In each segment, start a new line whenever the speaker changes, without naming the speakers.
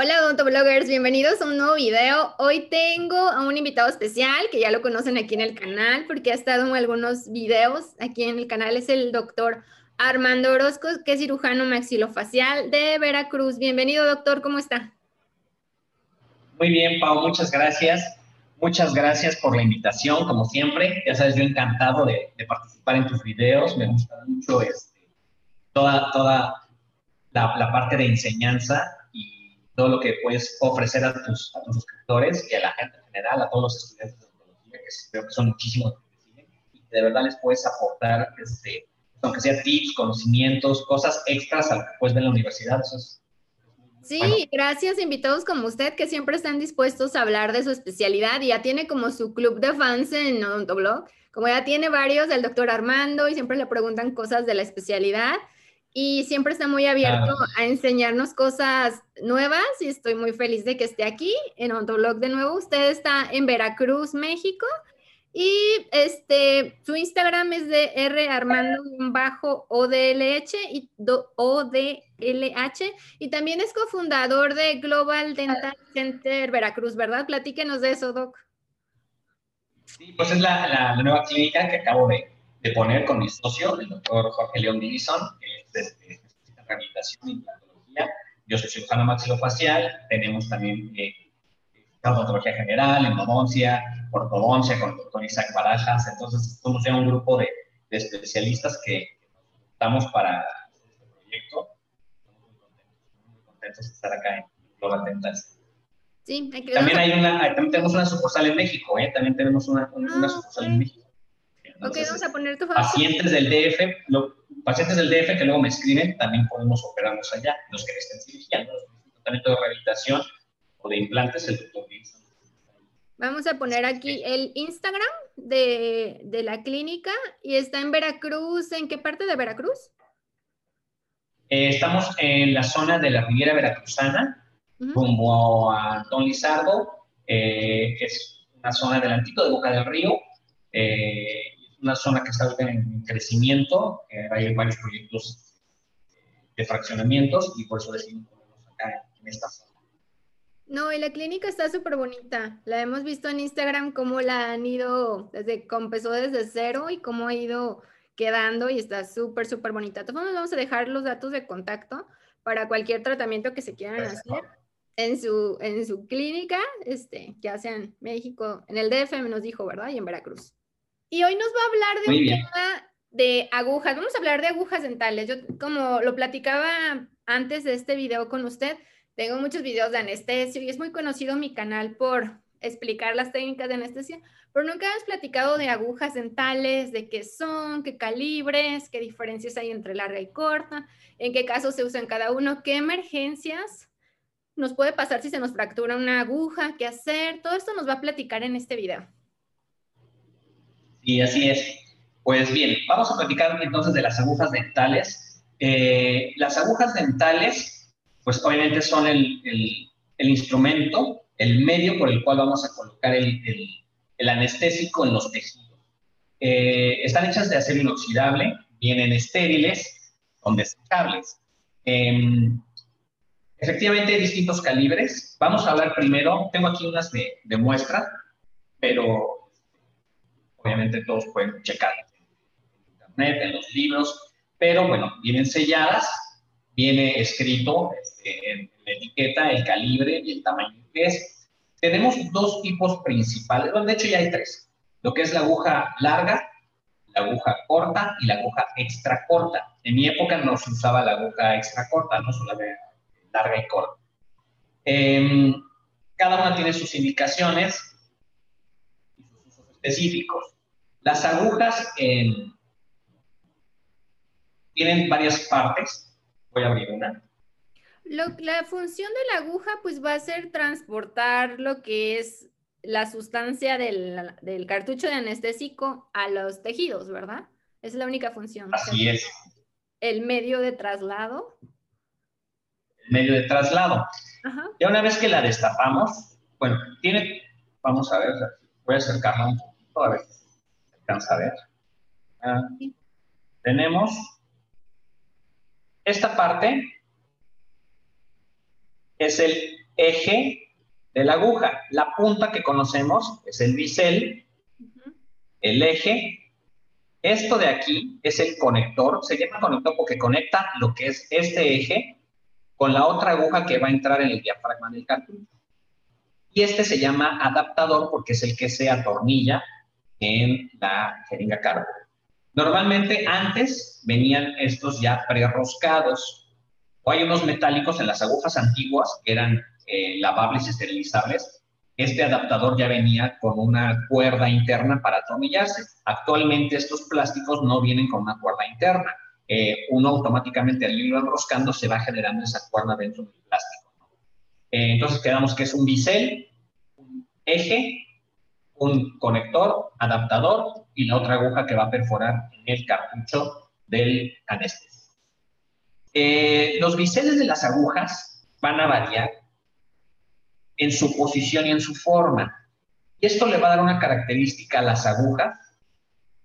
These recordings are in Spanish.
Hola odontobloggers, bienvenidos a un nuevo video. Hoy tengo a un invitado especial que ya lo conocen aquí en el canal porque ha estado en algunos videos aquí en el canal. Es el doctor Armando Orozco, que es cirujano maxilofacial de Veracruz. Bienvenido doctor, ¿cómo está?
Muy bien, Pau, muchas gracias. Muchas gracias por la invitación, como siempre. Ya sabes, yo encantado de, participar en tus videos. Me gusta mucho este, toda, toda la, la parte de enseñanza todo lo que puedes ofrecer a tus, a tus suscriptores y a la gente en general, a todos los estudiantes de odontología, que creo que son muchísimos y de verdad les puedes aportar, este, aunque sea tips, conocimientos, cosas extras a lo que puedes ver en la universidad. Eso es,
Sí, gracias invitados como usted que siempre están dispuestos a hablar de su especialidad y ya tiene como su club de fans en Odontoblog, como ya tiene varios del doctor Armando y siempre le preguntan cosas de la especialidad y siempre está muy abierto a enseñarnos cosas nuevas y estoy muy feliz de que esté aquí en Ontolog de nuevo. Usted está en Veracruz, México y este su Instagram es de R Armando bajo ODLH y ODLH y también es cofundador de Global Dental Center Veracruz, ¿verdad? Platíquenos de eso, Doc.
Sí, pues es la, la, nueva clínica que acabo de, de, poner con mi socio, el doctor Jorge León Divison, de, rehabilitación y implantología. Yo soy cirujano maxilofacial, tenemos también eh, odontología general, endodoncia, ortodoncia con el doctor Isaac Barajas. Entonces, somos ya un grupo de, de especialistas que estamos para este proyecto. Estamos muy contentos, de estar acá en Global Dental. Sí, hay que también, hay una, también tenemos una sucursal en México, ¿eh? También tenemos una, una ah, sucursal en México.
Ok, vamos a poner tu
Pacientes del DF, lo, pacientes del DF que luego me escriben, también podemos operarnos allá. Los que estén cirugía, los tratamiento de rehabilitación o de implantes, el doctor
Vamos a poner aquí el Instagram de, de, la clínica y está en Veracruz. ¿En qué parte de Veracruz?
Eh, estamos en la zona de la Riviera Veracruzana, como a Don Lizardo, eh, que es una zona delantito de Boca del Río. Eh, una zona que está en crecimiento, hay varios proyectos de fraccionamientos y por eso decidimos acá en esta zona.
No, y la clínica está súper bonita. La hemos visto en Instagram cómo la han ido, desde, empezó desde cero y cómo ha ido quedando y está súper, súper bonita. Entonces vamos a dejar los datos de contacto para cualquier tratamiento que se quieran hacer en su, en su clínica, este, ya sea en México, en el DF nos dijo, ¿verdad? Y en Veracruz. Y hoy nos va a hablar de un tema de agujas. Vamos a hablar de agujas dentales. Yo, como lo platicaba antes de este video con usted, tengo muchos videos de anestesio y es muy conocido mi canal por explicar las técnicas de anestesia, pero nunca hemos platicado de agujas dentales, de qué son, qué calibres, qué diferencias hay entre larga y corta, en qué casos se usan cada uno, qué emergencias nos puede pasar si se nos fractura una aguja, qué hacer. Todo esto nos va a platicar en este video.
Y así es. Pues bien, vamos a platicar entonces de las agujas dentales. Eh, las agujas dentales, pues obviamente son el, el, instrumento, el medio por el cual vamos a colocar el, el anestésico en los tejidos. Eh, están hechas de acero inoxidable, vienen estériles, son desechables. Em, efectivamente hay distintos calibres. Vamos a hablar primero, tengo aquí unas de, de muestra, pero obviamente todos pueden checar en internet, en los libros, pero bueno, vienen selladas, viene escrito este, en la etiqueta el calibre y el tamaño que es. Tenemos dos tipos principales, bueno, de hecho ya hay tres, lo que es la aguja larga, la aguja corta y la aguja extra corta. En mi época no se usaba la aguja extra corta, no la larga y corta. Em, cada una tiene sus indicaciones específicos. Las agujas tienen varias partes. Voy a abrir una.
la función de la aguja pues va a ser transportar lo que es la sustancia del, cartucho de anestésico a los tejidos, ¿verdad? Es la única función.
Así es.
El medio de traslado.
El medio de traslado. Ya una vez que la destapamos, bueno, tiene, vamos a ver, voy a acercarla un poquito a ver a ver. Ah, tenemos esta parte, es el, eje de la aguja. La punta que conocemos es el bisel, el eje. Esto de aquí es el conector, se llama conector porque conecta lo que es este eje con la otra aguja que va a entrar en el diafragma del cartucho. Y este se llama adaptador porque es el que se atornilla en la jeringa carbo. Normalmente antes venían estos ya prerroscados, o hay unos metálicos en las agujas antiguas que eran eh, lavables esterilizables. Este adaptador ya venía con una cuerda interna para atornillarse. Actualmente estos plásticos no vienen con una cuerda interna. Eh, uno automáticamente al irlo enroscando se va generando esa cuerda dentro del plástico. Eh, entonces quedamos que es un bisel, un eje, un conector, adaptador y la otra aguja que va a perforar en el cartucho del anestesia. Eh, los biseles de las agujas van a variar en su posición y en su forma. Y esto le va a dar una característica a las agujas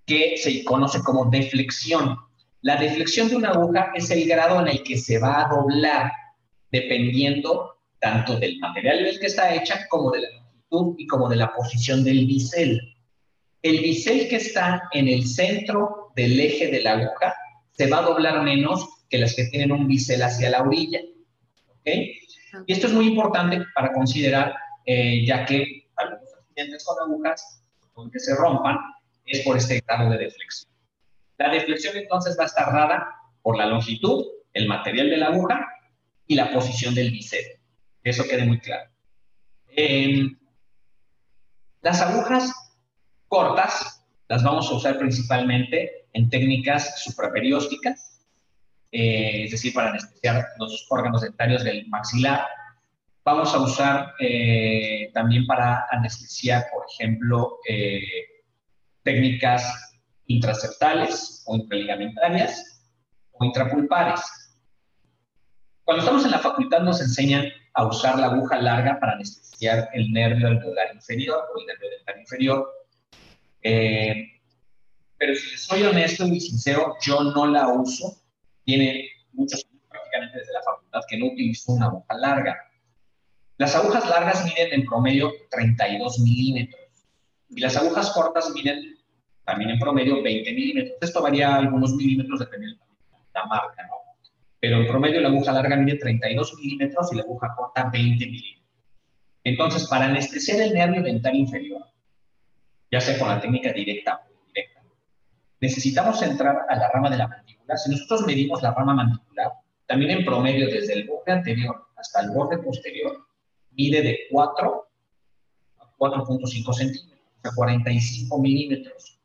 que se conoce como deflexión. La deflexión de una aguja es el grado en el que se va a doblar dependiendo tanto del material del que está hecha como de la y como de la posición del bisel. El bisel que está en el centro del eje de la aguja se va a doblar menos que las que tienen un bisel hacia la orilla. Y esto es muy importante para considerar, eh, ya que algunos accidentes con agujas, que se rompan, es por este grado de deflexión. La deflexión entonces va a estar dada por la longitud, el material de la aguja y la posición del bisel. Eso quede muy claro. Las agujas cortas las vamos a usar principalmente en técnicas supraperiósticas, eh, es decir, para anestesiar los órganos dentarios del maxilar. Vamos a usar eh, también para anestesiar, por ejemplo, eh, técnicas intraceptales o intraligamentarias o intrapulpares. Cuando estamos en la facultad nos enseñan a usar la aguja larga para anestesiar el nervio alveolar inferior o el nervio dental inferior. Eh, pero si soy honesto y sincero, yo no la uso. Tiene muchos años prácticamente desde la facultad que no utilizo una aguja larga. Las agujas largas miden en promedio 32 milímetros y las agujas cortas miden también en promedio 20 milímetros. Esto varía algunos milímetros dependiendo de la marca, ¿no? Pero en promedio la aguja larga mide 32 milímetros y la aguja corta 20 milímetros. Entonces, para anestesiar el nervio dental inferior, ya sea con la técnica directa o indirecta, necesitamos entrar a la rama de la mandíbula. Si nosotros medimos la rama mandibular, también en promedio desde el borde anterior hasta el borde posterior, mide de 4 a 4.5 centímetros, o sea, 45 milímetros.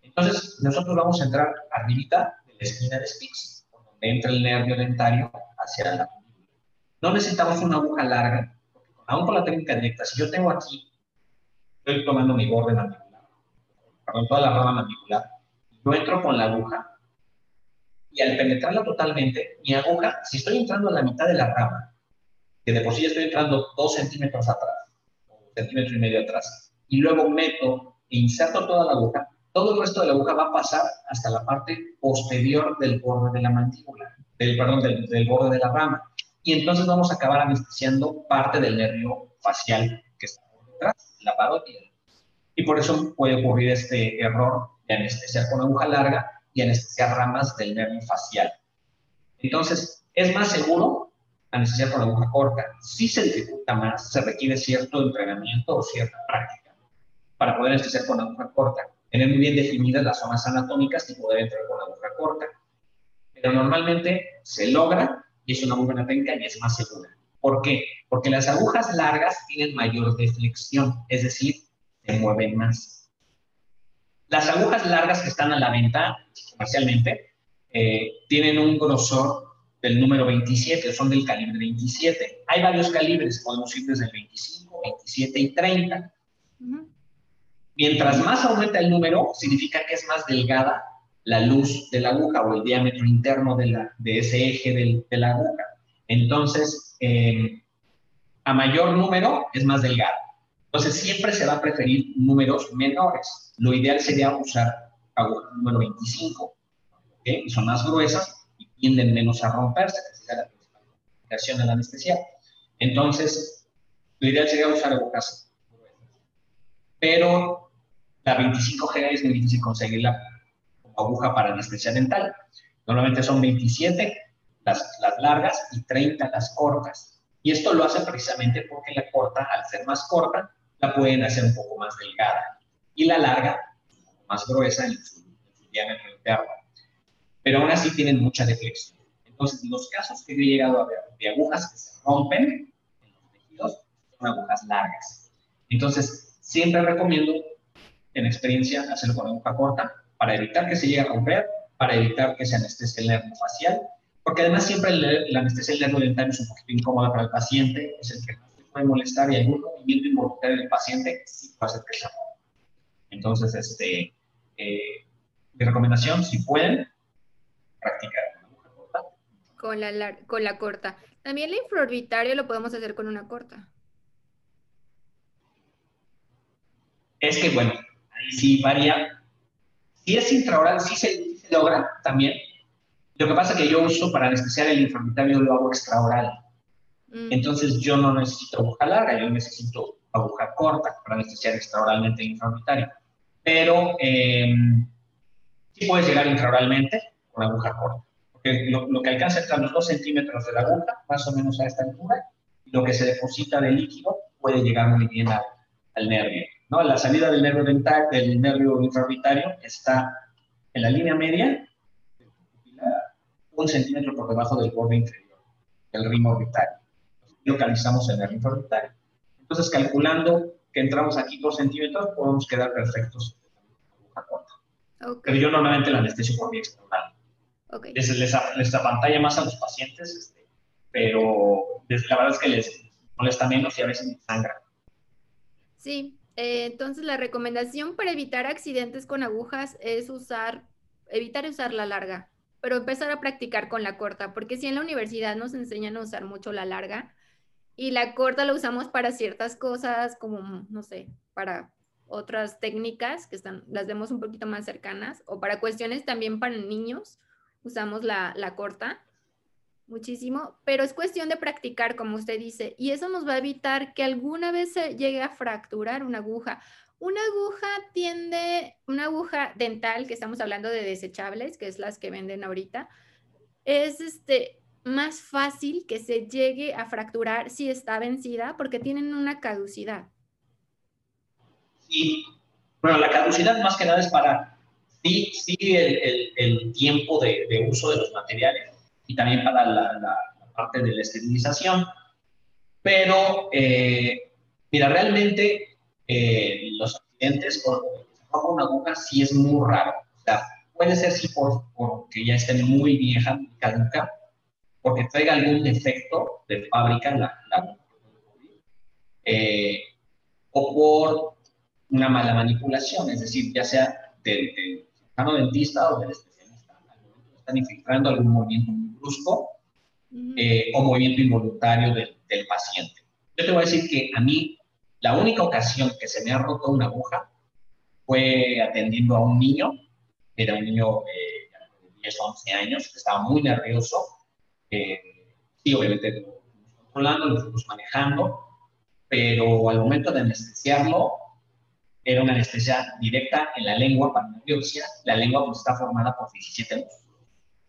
Entonces, nosotros vamos a entrar arribita de la esquina de Spix, entra el nervio dentario hacia la. No necesitamos una aguja larga, aún con la técnica directa, si yo tengo aquí, estoy tomando mi borde mandibular, perdón, toda la rama mandibular, yo entro con la aguja y al penetrarla totalmente, mi aguja, si estoy entrando a la mitad de la rama, que de por sí estoy entrando dos centímetros atrás, o centímetro y medio atrás, y luego meto e inserto toda la aguja, todo el resto de la aguja va a pasar hasta la parte posterior del borde de la mandíbula, del, perdón, del, borde de la rama. Y entonces vamos a acabar anestesiando parte del nervio facial que está por detrás, la parótida. Y por eso puede ocurrir este error de anestesiar con aguja larga y anestesiar ramas del nervio facial. Entonces, es más seguro anestesiar con aguja corta. Si se dificulta más, se requiere cierto entrenamiento o cierta práctica para poder anestesiar con aguja corta tener muy bien definidas las zonas anatómicas y poder entrar con la aguja corta. Pero normalmente se logra y es una muy buena técnica y es más segura. ¿Por qué? Porque las agujas largas tienen mayor deflexión, es decir, se mueven más. Las agujas largas que están a la venta comercialmente eh, tienen un grosor del número 27, son del calibre 27. Hay varios calibres, podemos ir desde el 25, 27 y 30. Mientras más aumenta el número, significa que es más delgada la luz de la aguja o el diámetro interno de, la, de ese eje de la aguja. Entonces, eh, a mayor número es más delgada. Entonces, siempre se va a preferir números menores. Lo ideal sería usar aguja número 25, ¿okay? y son más gruesas y tienden menos a romperse, que la de la anestesia. Entonces, lo ideal sería usar agujas pero la 25G es muy difícil conseguirla como aguja para anestesia dental. Normalmente son 27 las, las largas y 30 las cortas. Y esto lo hace precisamente porque la corta, al ser más corta, la pueden hacer un poco más delgada. Y la larga, más gruesa en su, diámetro interno. Pero aún así tienen mucha deflexión. Entonces, los casos que he llegado a ver de agujas que se rompen en los tejidos son agujas largas. Entonces, siempre recomiendo, en experiencia, hacerlo con aguja corta para evitar que se llegue a romper, para evitar que se anestesie el nervio facial, porque además siempre la anestesia del nervio dental es un poquito incómoda para el paciente, es el que puede molestar y algún movimiento involuntario del paciente sí puede hacer que se rompa. Entonces, este, eh, mi recomendación, si pueden, practicar con aguja corta.
Con la, con la corta. También el infraorbitario lo podemos hacer con una corta.
Es que, bueno, ahí sí varía. Si es intraoral, sí se, logra también. Lo que pasa es que yo uso para anestesiar el infraorbitario, lo hago extraoral. Mm. Entonces yo no necesito aguja larga, yo necesito aguja corta para anestesiar extraoralmente el infraorbitario. Pero eh, sí puedes llegar intraoralmente con aguja corta. Porque lo, que alcanza entre los 2 centímetros de la aguja, más o menos a esta altura, y lo que se deposita de líquido puede llegar muy bien al nervio. ¿No? La salida del nervio dental, del nervio infraorbitario, está en la línea media, un centímetro por debajo del borde inferior del ritmo orbitario. Localizamos el nervio infraorbitario. Entonces, calculando que entramos aquí dos centímetros, podemos quedar perfectos Pero yo normalmente la anestesio por vía external. Okay. Les, les, les, apantalla más a los pacientes, este, pero la verdad es que les molesta menos y a veces sangra.
Sí, eh, entonces, la recomendación para evitar accidentes con agujas es usar, evitar usar la larga, pero empezar a practicar con la corta, porque si en la universidad nos enseñan a usar mucho la larga y la corta la usamos para ciertas cosas, como, no sé, para otras técnicas que están, las vemos un poquito más cercanas, o para cuestiones también para niños, usamos la, la corta muchísimo, pero es cuestión de practicar, como usted dice, y eso nos va a evitar que alguna vez se llegue a fracturar una aguja. Una aguja tiende, una aguja dental, que estamos hablando de desechables, que es las que venden ahorita, es este, más fácil que se llegue a fracturar si está vencida porque tienen una caducidad.
Sí, bueno, la caducidad más que nada es para, sí, sí, el, el, tiempo de, de uso de los materiales y también para la, parte de la esterilización. Pero, eh, mira, realmente eh, los accidentes por una aguja sí es muy raro. O sea, puede ser sí por, porque ya estén muy vieja, muy caduca, porque traiga algún defecto de fábrica la, la eh, o por una mala manipulación, es decir, ya sea del, del dentista o del especialista, están infiltrando algún movimiento brusco eh, o movimiento involuntario del, paciente. Yo te voy a decir que a mí la única ocasión que se me ha roto una aguja fue atendiendo a un niño, era un niño eh, de 10 o 11 años, que estaba muy nervioso. Eh, sí, obviamente lo controlando, lo fuimos manejando, pero al momento de anestesiarlo, era una anestesia directa en la lengua para una biopsia. La lengua pues, está formada por 17 músculos.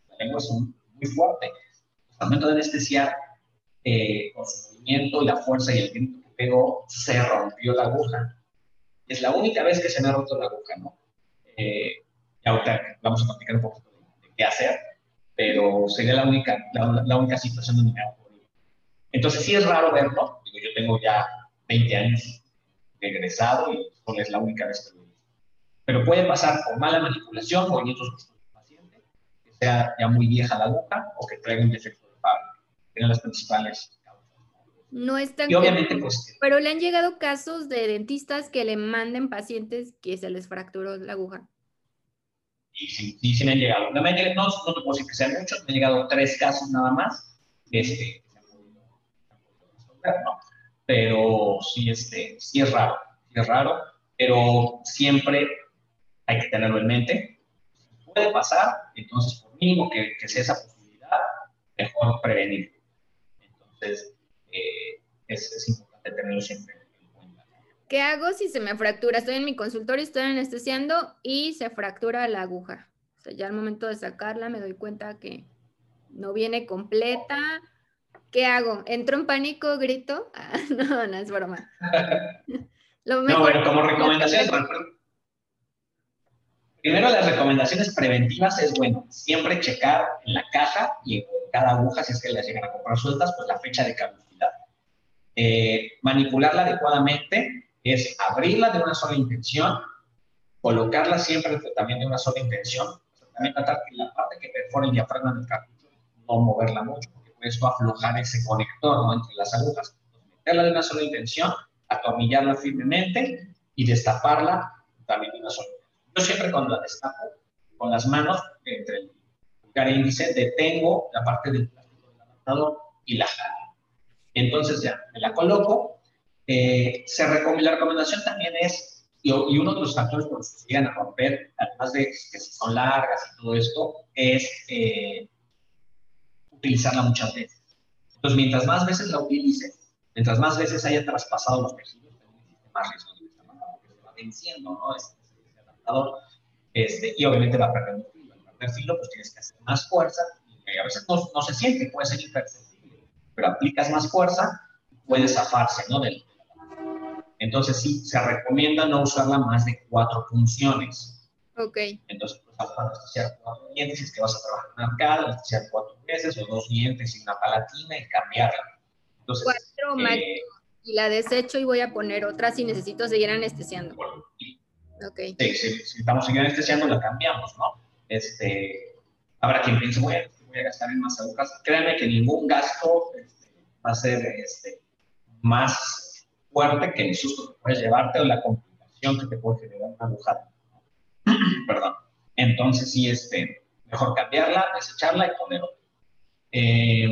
La lengua es un muy fuerte. Al momento de anestesiar, eh, con su movimiento y la fuerza y el grito que pegó, se rompió la aguja. Es la única vez que se me ha roto la aguja, ¿no? Eh, y ahorita vamos a platicar un poquito de, qué hacer, pero sería la única, la, única situación donde me ha ocurrido. Entonces sí es raro verlo, digo, yo tengo ya 20 años de egresado y es la única vez que lo he visto. Pero puede pasar por mala manipulación, movimientos sea ya muy vieja la aguja o que traiga un defecto de fábrica. Eran las principales
no es tan
y obviamente, pues,
pero le han llegado casos de dentistas que le manden pacientes que se les fracturó la aguja.
Y sí, sí, sí me han llegado. No, me no, no te puedo decir que sean muchos, me han llegado tres casos nada más. Este, ¿no? Pero sí, este, sí es raro, sí es raro, pero siempre hay que tenerlo en mente. Puede pasar, entonces mínimo que, que sea esa posibilidad, mejor prevenir. Entonces, eh, es, importante tenerlo siempre en cuenta.
¿Qué hago si se me fractura? Estoy en mi consultorio, estoy anestesiando y se fractura la aguja. O sea, ya al momento de sacarla me doy cuenta que no viene completa. ¿Qué hago? ¿Entro en pánico? ¿Grito? Ah, no, no es broma.
no, bueno, como recomendación, primero las recomendaciones preventivas es, bueno, siempre checar en la caja y en cada aguja, si es que las llegan a comprar sueltas, pues la fecha de caducidad. Eh, manipularla adecuadamente es abrirla de una sola intención, colocarla siempre también de una sola intención, también tratar que la parte que perfora el diafragma del cartucho no moverla mucho, porque puede esto aflojar ese conector ¿no? entre las agujas. meterla de una sola intención, atornillarla firmemente y destaparla también de una sola. Yo siempre cuando la destapo, con las manos entre el pulgar e índice, detengo la parte del plástico del adaptador y la jalo. Entonces ya, me la coloco. Eh, se la recomendación también es, y, uno de los factores por los que se llegan a romper, además de que si son largas y todo esto, es eh, utilizarla muchas veces. Entonces, mientras más veces la utilice, mientras más veces haya traspasado los tejidos, más riesgo de porque se va venciendo, ¿no? Este, adaptador, este, y obviamente va perdiendo filo. Al perder filo, pues tienes que hacer más fuerza, y a veces no, no se siente, puede ser imperceptible pero aplicas más fuerza, puede zafarse, ¿no? Del, entonces sí, se recomienda no usarla más de cuatro funciones.
Ok.
Entonces, pues vas a anestesiar cuatro dientes si es que vas a trabajar en arcada, anestesiar cuatro veces o dos dientes y una palatina y cambiarla.
Entonces, cuatro eh, Y la desecho y voy a poner otra si necesito seguir anestesiando.
Ok. Sí, si estamos seguir anestesiando, la cambiamos, ¿no? Este, habrá quien piense, bueno, voy a gastar en más agujas. Créanme que ningún gasto este, va a ser este, más fuerte que el susto que puedes llevarte o la complicación que te puede generar una agujada. Perdón. Entonces, sí, este, mejor cambiarla, desecharla y poner otra. Eh,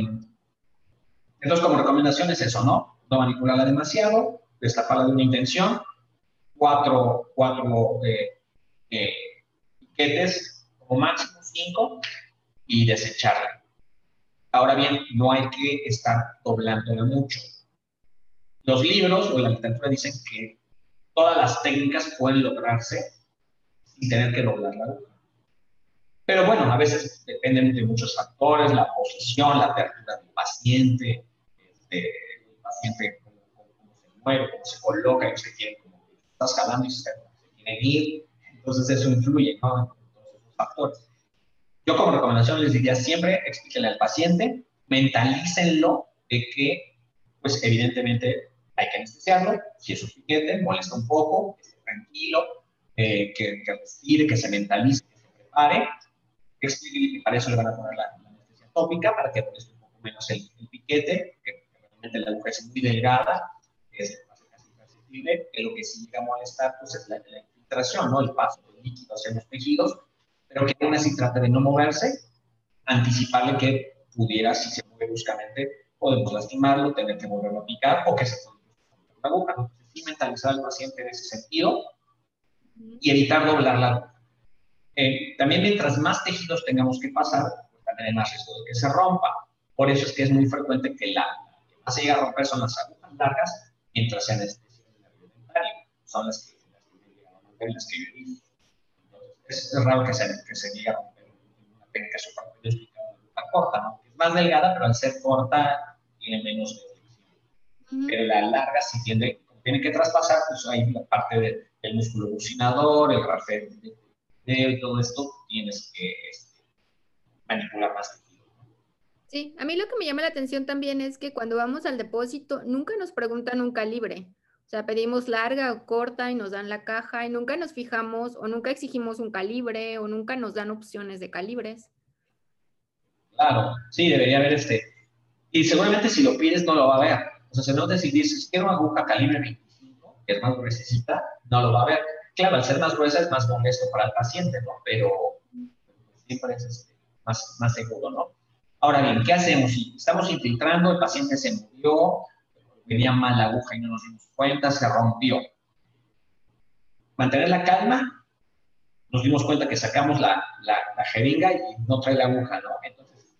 entonces, como recomendación es eso, ¿no? No manipularla demasiado, destaparla de una intención, cuatro, cuatro eh, eh, piquetes, como máximo cinco, y desecharla. Ahora bien, no hay que estar doblándola mucho. Los libros o la literatura dicen que todas las técnicas pueden lograrse sin tener que doblarla. Pero bueno, a veces dependen de muchos factores, la posición, la apertura del paciente, este, el paciente cómo, se mueve, cómo se coloca, y usted quiere, como estás jalando y se, que ir. Entonces eso influye, ¿no? En factores. Yo como recomendación les diría siempre explíquenle al paciente, mentalícenlo de que, pues evidentemente hay que anestesiarlo, si es un piquete, molesta un poco, que esté tranquilo, eh, que, que, respire, que se mentalice, que se prepare, explíquenle que para eso le van a poner la, anestesia tópica, para que moleste un poco menos el, piquete, que, realmente la aguja es muy delgada, es que lo que sí llega a molestar pues, es la, la infiltración, ¿no? el paso del líquido hacia los tejidos, pero que aún así trate de no moverse, anticiparle que pudiera, si se mueve bruscamente, podemos lastimarlo, tener que volverlo a picar o que se puede la boca. Entonces, sí mentalizar al paciente en ese sentido y evitar doblar la boca. Eh, también mientras más tejidos tengamos que pasar, pues también hay más riesgo de que se rompa. Por eso es que es muy frecuente que la que más se llega a romper son las agujas largas mientras se anestesia el nervio Son las que, las que que yo es, raro que se, que se diga una técnica superpedística corta, ¿no? Es más delgada, pero al ser corta tiene menos deflexión. Pero la larga sí tiene, tiene que traspasar, pues ahí la parte del músculo bucinador, el rafet de, todo esto, tienes que este, manipular más
Sí, a mí lo que me llama la atención también es que cuando vamos al depósito nunca nos preguntan un calibre. O sea, pedimos larga o corta y nos dan la caja y nunca nos fijamos o nunca exigimos un calibre o nunca nos dan opciones de calibres.
Claro, sí, debería haber este. Y seguramente si lo pides no lo va a ver. O sea, si no dices, quiero una aguja calibre 25, que es más gruesita, no lo va a ver. Claro, al ser más gruesa es más molesto para el paciente, ¿no? Pero siempre es este, más, más seguro, ¿no? Ahora bien, ¿qué hacemos? Estamos infiltrando, el paciente se murió, venía mal la aguja y no nos dimos cuenta, se rompió. Mantener la calma, nos dimos cuenta que sacamos la, la, jeringa y no trae la aguja, ¿no? Entonces,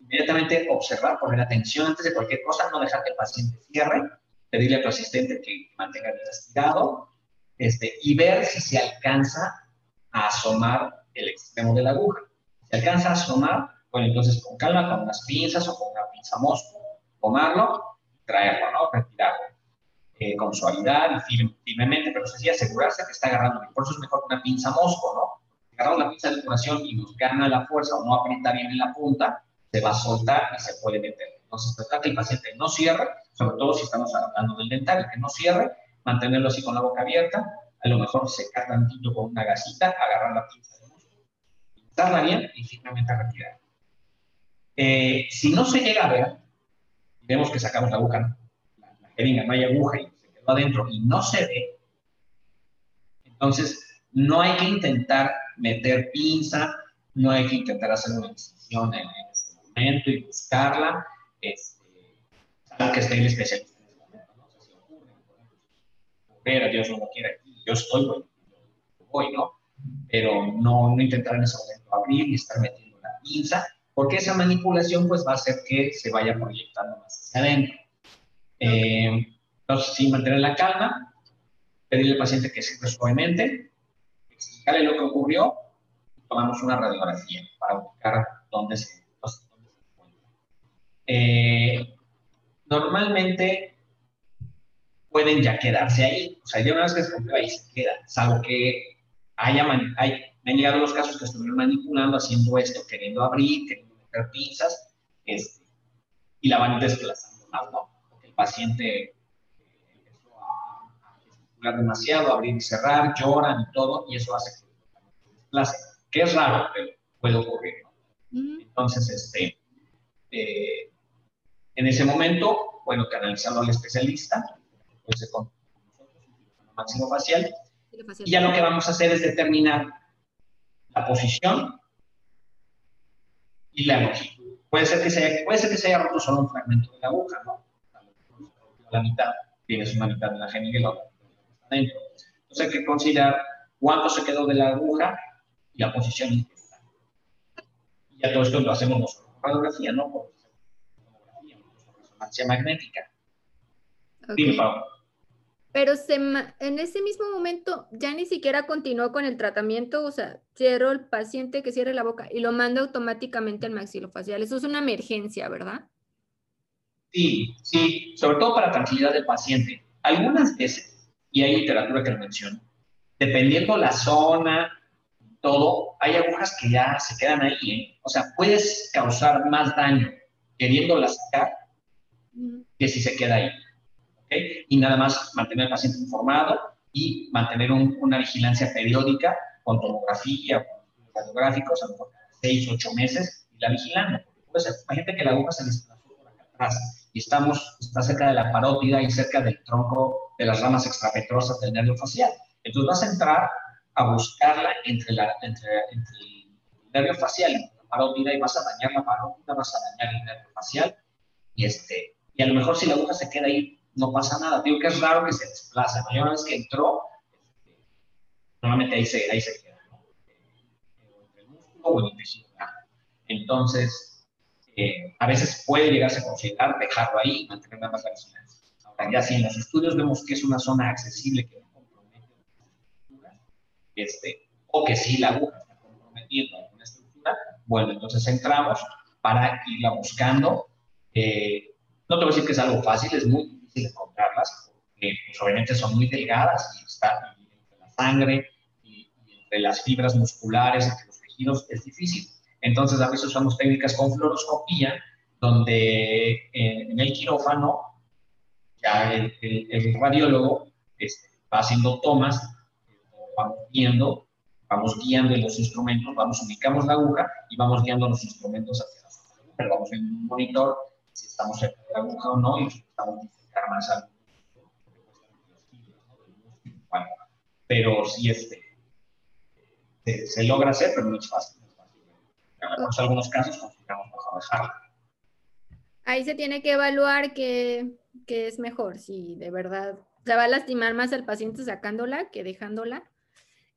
inmediatamente observar, poner atención antes de cualquier cosa, no dejar que el paciente cierre, pedirle a tu asistente que mantenga el estirado este, y ver si se alcanza a asomar el extremo de la aguja. Si alcanza a asomar, bueno, entonces con calma, con unas pinzas o con una pinza mosco, tomarlo, traerlo, ¿no? Retirarlo. Eh, con suavidad y firmemente, pero sí asegurarse que está agarrando. Por eso es mejor una pinza mosco, ¿no? Agarramos la pinza de curación y nos gana la fuerza o no aprieta bien en la punta, se va a soltar y se puede meter. Entonces, tratar que el paciente no cierre, sobre todo si estamos hablando del dental, que no cierre, mantenerlo así con la boca abierta, a lo mejor secar tantito con una gasita, agarrar la pinza de músculo, pintarla bien y finalmente retirar. Eh, si no se llega a ver, vemos que sacamos la aguja, la, la jeringa, no hay aguja y se quedó adentro y no se ve, entonces no hay que intentar meter pinza, no hay que intentar hacer una incisión en, este momento y buscarla, este, algo que esté el especialista en ese ejemplo, Dios no lo quiere aquí, yo estoy, bueno, voy, ¿no? Pero no, no intentar en ese momento abrir y estar metiendo la pinza, porque esa manipulación pues va a hacer que se vaya proyectando más hacia adentro. Eh, entonces, sin mantener la calma, pedirle al paciente que se suavemente, explicarle lo que ocurrió, tomamos una radiografía para buscar dónde se, dónde se encuentra. Eh, normalmente pueden ya quedarse ahí, o sea, ya una vez que se encuentra ahí se queda, salvo que haya, hay, me han llegado los casos que estuvieron manipulando, haciendo esto, queriendo abrir, queriendo pinzas, este, y la van desplazando más, ¿no? Porque el paciente empezó a, a gesticular demasiado, abrir y cerrar, lloran y todo, y eso hace que se desplace, que es raro, pero puede ocurrir, ¿no? Entonces, este, eh, en ese momento, bueno, canalizarlo al especialista, puede ser con máximo facial, y ya lo que vamos a hacer es determinar la posición y la longitud. Puede ser que se haya, puede ser que se haya roto solo un fragmento de la aguja, ¿no? La mitad, tienes una mitad de la geniga y la otra está dentro. Entonces hay que considerar cuánto se quedó de la aguja y la posición en que está. Y ya todo esto lo hacemos nosotros con radiografía, ¿no? Por resonancia magnética. Okay. Dime, Pablo
pero se, en ese mismo momento ya ni siquiera continuó con el tratamiento, o sea, cierro el paciente que cierre la boca y lo manda automáticamente al maxilofacial. Eso es una emergencia, ¿verdad?
Sí, sí, sobre todo para tranquilidad del paciente. Algunas veces, y hay literatura que lo menciona, dependiendo la zona, todo, hay agujas que ya se quedan ahí, ¿eh? O sea, puedes causar más daño queriéndola sacar que si se queda ahí. Y nada más mantener al paciente informado y mantener un, una vigilancia periódica con tomografía, con radiográficos, a lo mejor seis, ocho meses, y la vigilando. Puede ser, imagínate que la aguja se desplazó por acá atrás y estamos, está cerca de la parótida y cerca del tronco de las ramas extrapetrosas del nervio facial. Entonces vas a entrar a buscarla entre, la, entre, entre el nervio facial y la parótida y vas a dañar la parótida, vas a dañar el nervio facial y, este, y a lo mejor si la aguja se queda ahí no pasa nada. Digo que es raro que se desplace. ¿no? una vez que entró, normalmente ahí se, ahí se queda, ¿no? El músculo o el tejido. Entonces, eh, a veces puede llegarse a considerar dejarlo ahí y mantener nada más la vigilancia. Ahora, ya si en los estudios vemos que es una zona accesible que no compromete estructura, este, o que sí la aguja está comprometiendo alguna estructura, bueno, entonces entramos para irla buscando. Eh, no te voy a decir que es algo fácil, es muy encontrarlas, porque pues, obviamente son muy delgadas y está entre la sangre y, y, entre las fibras musculares, entre los tejidos, es difícil. Entonces, a veces usamos técnicas con fluoroscopía, donde eh, en el quirófano ya el, el, el radiólogo este, va haciendo tomas, vamos viendo, vamos guiando los instrumentos, vamos, ubicamos la aguja y vamos guiando los instrumentos hacia la. Pero vamos en un monitor si estamos cerca de la aguja o no y estamos más. Bueno, pero sí este, se, se, logra hacer, pero no es fácil. En algunos casos.
Ahí se tiene que evaluar qué, qué es mejor, si de verdad se va a lastimar más al paciente sacándola que dejándola.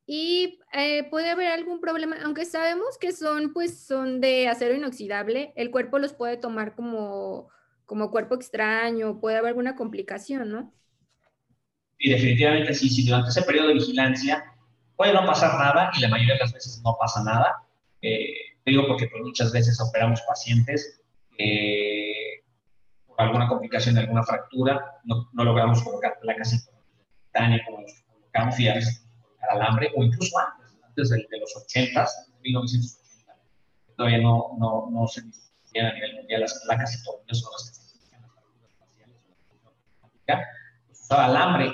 Y eh, puede haber algún problema, aunque sabemos que son, pues, son de acero inoxidable, el cuerpo los puede tomar como como cuerpo extraño, puede haber alguna complicación, ¿no?
Y definitivamente sí, si durante ese periodo de vigilancia puede no pasar nada y la mayoría de las veces no pasa nada. Eh, digo porque pues, muchas veces operamos pacientes eh, por alguna complicación de alguna fractura, no, no logramos colocar placas en como los colocamos y a veces alambre o incluso antes, antes de, los 80, 1980, todavía no, no, no se discutían a nivel mundial las placas y tornillos son las que se utilizan las fracturas pues usaba alambre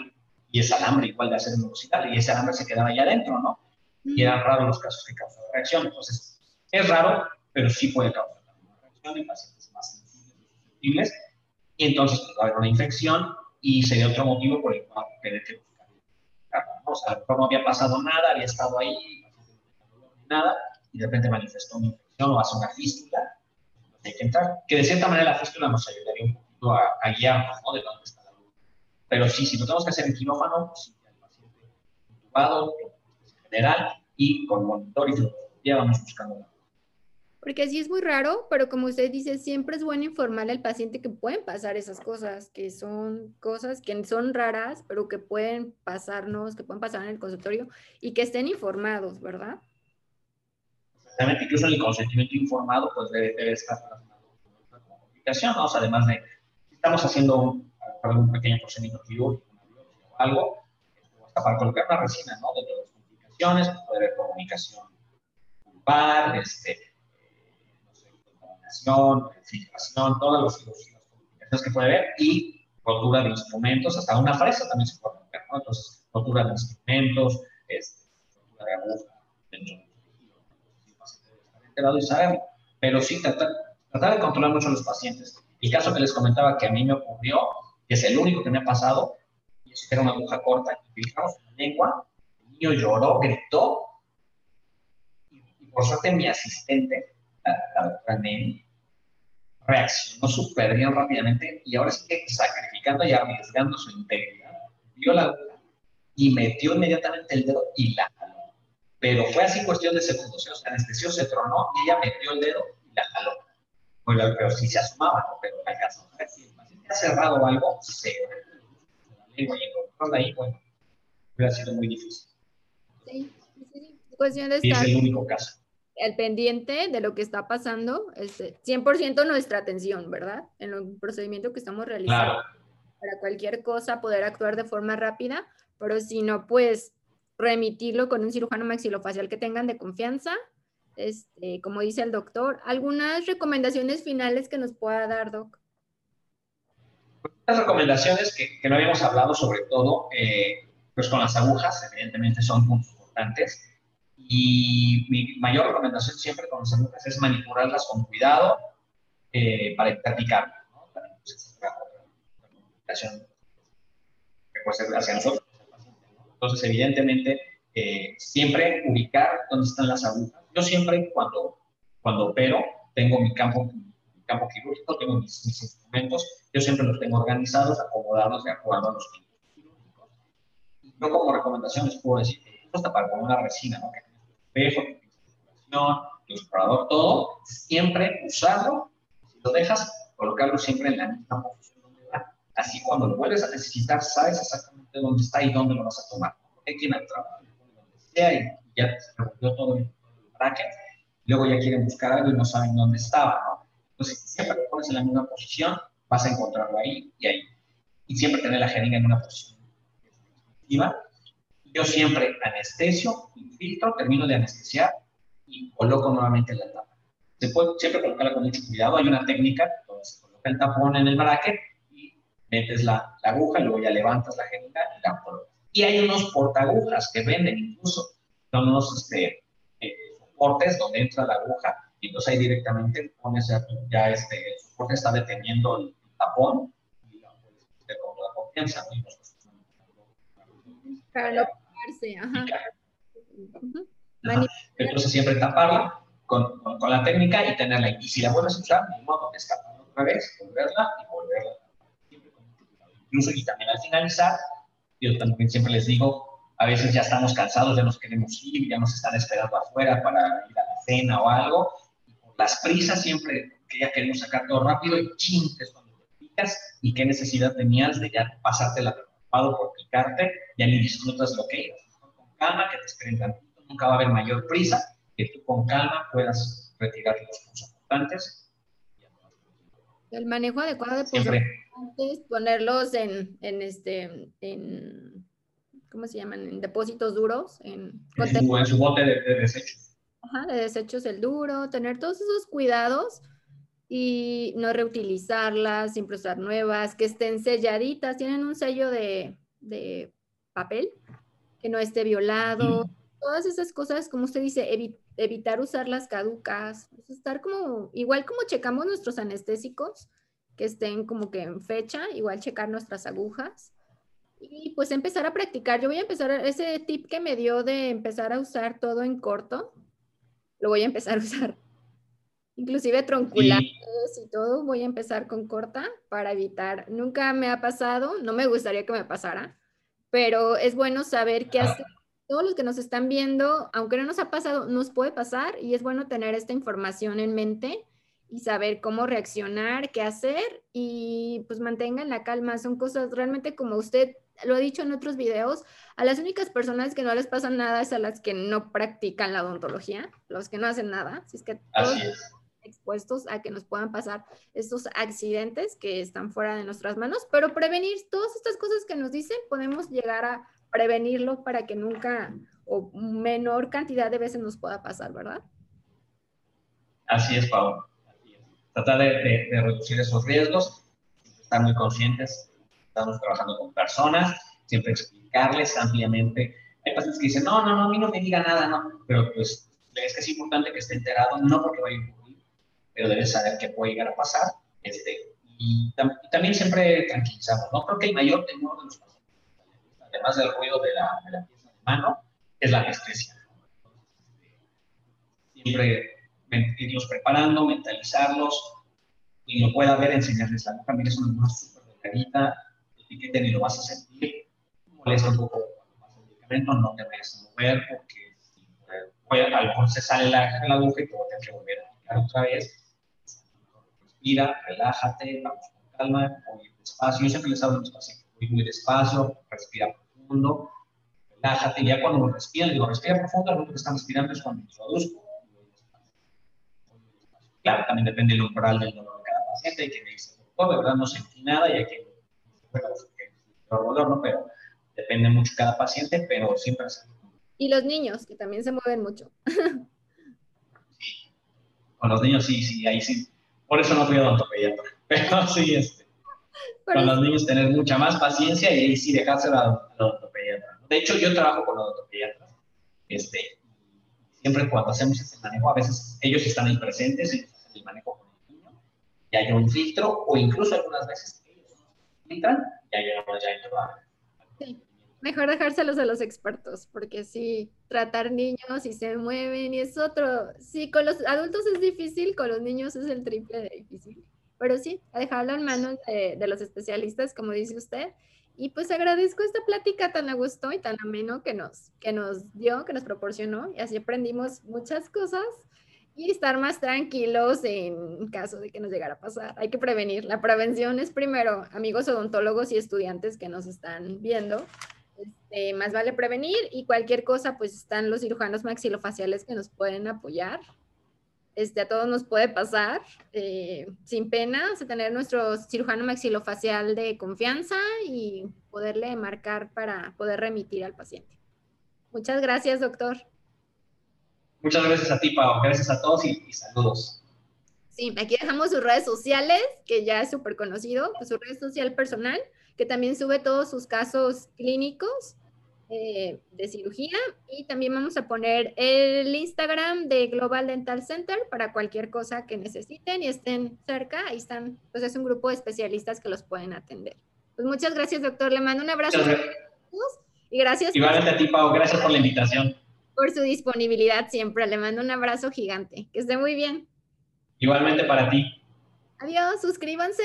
y ese alambre igual de acero inoxidable y ese alambre se quedaba ahí adentro, ¿no? Y eran raros los casos que causaban reacción. Entonces, es raro, pero sí puede causar una reacción en pacientes más sensibles y entonces pues, va a haber una infección y sería otro motivo por el cual tener que buscar. ¿no? O sea, a lo mejor no había pasado nada, había estado ahí, nada, y de repente manifestó una infección o hace una fístula. Hay que entrar. Que de cierta manera la fístula nos ayudaría un poquito a, a guiarnos, ¿no? De dónde. Pero sí, si lo tenemos que hacer en quirófano, pues sí, el paciente intubado, en general, y con monitor y fluoroscopía vamos buscando la
porque sí es muy raro, pero como usted dice, siempre es bueno informarle al paciente que pueden pasar esas cosas, que son cosas que son raras, pero que pueden pasarnos, que pueden pasar en el consultorio y que estén informados, ¿verdad?
Exactamente, incluso el consentimiento informado pues debe, estar relacionado con la comunicación, ¿no? O sea, además de, estamos haciendo un, un pequeño procedimiento quirúrgico, o algo, hasta para colocar una resina, ¿no? De todas las complicaciones, puede haber comunicación par, este, filtración, todas las complicaciones que puede haber y rotura de instrumentos, hasta una fresa también se puede romper, ¿no? Entonces, rotura de instrumentos, este, rotura de aguja dentro del y saberlo. Pero sí, tratar, tratar de controlar mucho a los pacientes. El caso que les comentaba que a mí me ocurrió, que es el único que me ha pasado, y es que era una aguja corta, y fijamos en la lengua, el niño lloró, gritó, y, por suerte mi asistente, la, la doctora Nemi, reaccionó súper bien rápidamente y ahora sí que sacrificando y arriesgando su integridad, dio la y metió inmediatamente el dedo y la jaló. Pero fue así cuestión de segundos, o sea, anestesió se tronó y ella metió el dedo y la jaló. Bueno, pero sí se asomaba. Pero la ha cerrado algo, la lengua y ahí, bueno, hubiera sido muy difícil.
Sí, sí, cuestión de
estar... Y es el único caso
el pendiente de lo que está pasando, es 100% nuestra atención, ¿verdad? En el procedimiento que estamos realizando. Para cualquier cosa poder actuar de forma rápida, pero si no, pues remitirlo con un cirujano maxilofacial que tengan de confianza. Este, como dice el doctor, algunas recomendaciones finales que nos pueda dar, Doc.
Las recomendaciones que, que no habíamos hablado, sobre todo, eh, pues con las agujas, evidentemente son puntos importantes y mi mayor recomendación siempre con los agujas es manipularlas con cuidado eh, para evitar picar, ¿no? Que pues, comunicación que puede ser hacia nosotros. Entonces, evidentemente, eh, siempre ubicar dónde están las agujas. Yo siempre, cuando, cuando opero, tengo mi campo, campo quirúrgico, tengo mis, instrumentos, yo siempre los tengo organizados, acomodados de acuerdo a los tipos quirúrgicos. Yo como recomendación les puedo decir, esto para poner una resina, ¿no? espejo, tu explorador, todo, siempre usarlo, si lo dejas, colocarlo siempre en la misma posición donde va. Así cuando lo vuelves a necesitar, sabes exactamente dónde está y dónde lo vas a tomar. Porque hay quien al trabajo, donde sea y ya se revolvió todo el bracket, luego ya quieren buscar algo y no saben dónde estaba, ¿no? Entonces, siempre lo pones en la misma posición, vas a encontrarlo ahí y ahí. Y siempre tener la jeringa en una posición efectiva yo siempre anestesio, infiltro, termino de anestesiar y coloco nuevamente la tapa. Se puede siempre colocarla con mucho cuidado. Hay una técnica donde se coloca el tapón en el bracket y metes la, aguja luego ya levantas la jeringa y la colocas. Y hay unos portagujas que venden incluso. Son unos este, eh, soportes donde entra la aguja y entonces ahí directamente pones ya, este, el soporte está deteniendo el tapón y la puedes con confianza.
Claro,
entonces siempre taparla con, con, la técnica y tenerla. Y si la vuelves a usar, de modo, escapar otra vez, volverla y volverla. Incluso y también al finalizar, yo también siempre les digo, a veces ya estamos cansados, ya nos queremos ir, ya nos están esperando afuera para ir a la cena o algo. Las prisas siempre que ya queremos sacar todo rápido y ching, es cuando practicas y qué necesidad tenías de ya pasarte la preocupado por picarte, ya ni disfrutas lo que ibas. Con calma, que te esperen tantito, nunca va a haber mayor prisa, que tú con calma puedas retirar los puntos importantes.
El manejo adecuado de puntos importantes, ponerlos en, en este, en, ¿cómo se llaman? En depósitos duros. En,
en, su, bote de, de desechos.
Ajá, de desechos el duro, tener todos esos cuidados y no reutilizarlas, siempre usar nuevas, que estén selladitas, tienen un sello de, de papel, que no esté violado, todas esas cosas, como usted dice, evitar usar las caducas, estar como, igual como checamos nuestros anestésicos, que estén como que en fecha, igual checar nuestras agujas. Y pues empezar a practicar. Yo voy a empezar, ese tip que me dio de empezar a usar todo en corto, lo voy a empezar a usar. Inclusive tronculares y todo, voy a empezar con corta para evitar, nunca me ha pasado, no me gustaría que me pasara, pero es bueno saber qué hacer. Todos los que nos están viendo, aunque no nos ha pasado, nos puede pasar y es bueno tener esta información en mente y saber cómo reaccionar, qué hacer y pues mantengan la calma. Son cosas realmente como usted lo ha dicho en otros videos, a las únicas personas que no les pasa nada es a las que no practican la odontología, los que no hacen nada. Si es que
Así es
expuestos a que nos puedan pasar estos accidentes que están fuera de nuestras manos, pero prevenir todas estas cosas que nos dicen, podemos llegar a prevenirlo para que nunca o menor cantidad de veces nos pueda pasar, ¿verdad?
Así es, Pau. Tratar de, reducir esos riesgos, estar muy conscientes, estamos trabajando con personas, siempre explicarles ampliamente. Hay pacientes que dicen, no, no, no, a mí no me diga nada, no, pero pues es que es importante que esté enterado, no porque vaya a pero debes saber qué puede llegar a pasar. Este, y, también siempre tranquilizamos, ¿no? Creo que el mayor temor de los pacientes, además del ruido de la, de la pieza de mano, es la anestesia. Siempre irlos preparando, mentalizarlos, y lo pueda ver, enseñarles la también es una más súper delgadita, el piquete ni lo vas a sentir, molesta un poco pasa el medicamento, no te vayas a mover porque si, a, lo mejor se sale la, la aguja y te voy a tener que volver a picar otra vez respira, relájate, vamos con calma, muy despacio. Yo siempre les hablo a mis pacientes, muy, muy despacio, respira profundo, relájate. Y ya cuando respiran, digo, respira profundo, lo que están respirando es cuando introduzco. Claro, también depende del umbral del dolor de cada paciente y que me dice, de verdad no sentí nada y aquí, bueno, dolor, ¿no? Pero depende mucho cada paciente, pero siempre es
Y los niños, que también se mueven mucho.
sí. Con los niños sí, sí, ahí sí por eso no fui odontopediatra. Pero sí, este, con los niños tener mucha más paciencia y ahí sí dejárselo al odontopediatra. De hecho, yo trabajo con odontopediatras. Este, siempre cuando hacemos ese manejo, a veces ellos están ahí presentes, ellos el manejo con el niño, y hay un filtro, o incluso algunas veces ellos filtran, y ahí ya a,
Sí, mejor dejárselos a los expertos, porque si tratar niños y se mueven y es otro. Sí, con los adultos es difícil, con los niños es el triple de difícil. Pero sí, a dejarlo en manos de, de, los especialistas, como dice usted. Y pues agradezco esta plática tan a gusto y tan ameno que nos, que nos dio, que nos proporcionó. Y así aprendimos muchas cosas y estar más tranquilos en caso de que nos llegara a pasar. Hay que prevenir. La prevención es primero, amigos odontólogos y estudiantes que nos están viendo este, más vale prevenir y cualquier cosa, pues están los cirujanos maxilofaciales que nos pueden apoyar. Este, a todos nos puede pasar eh, sin pena, o tener nuestro cirujano maxilofacial de confianza y poderle marcar para poder remitir al paciente. Muchas gracias, doctor.
Muchas gracias a ti, Pau. Gracias a todos y, saludos.
Sí, aquí dejamos sus redes sociales, que ya es súper conocido, pues, su red social personal que también sube todos sus casos clínicos eh, de cirugía y también vamos a poner el Instagram de Global Dental Center para cualquier cosa que necesiten y estén cerca. Ahí están, pues es un grupo de especialistas que los pueden atender. Pues muchas gracias, doctor. Le mando un abrazo a todos y gracias.
Igualmente a ti, Pau. Gracias por la invitación.
Por su disponibilidad siempre. Le mando un abrazo gigante. Que esté muy bien.
Igualmente para ti.
Adiós, suscríbanse.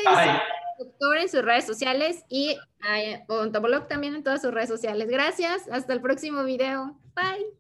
Doctor en sus redes sociales y a Odontoblog también en todas sus redes sociales. Gracias, hasta el próximo video. Bye.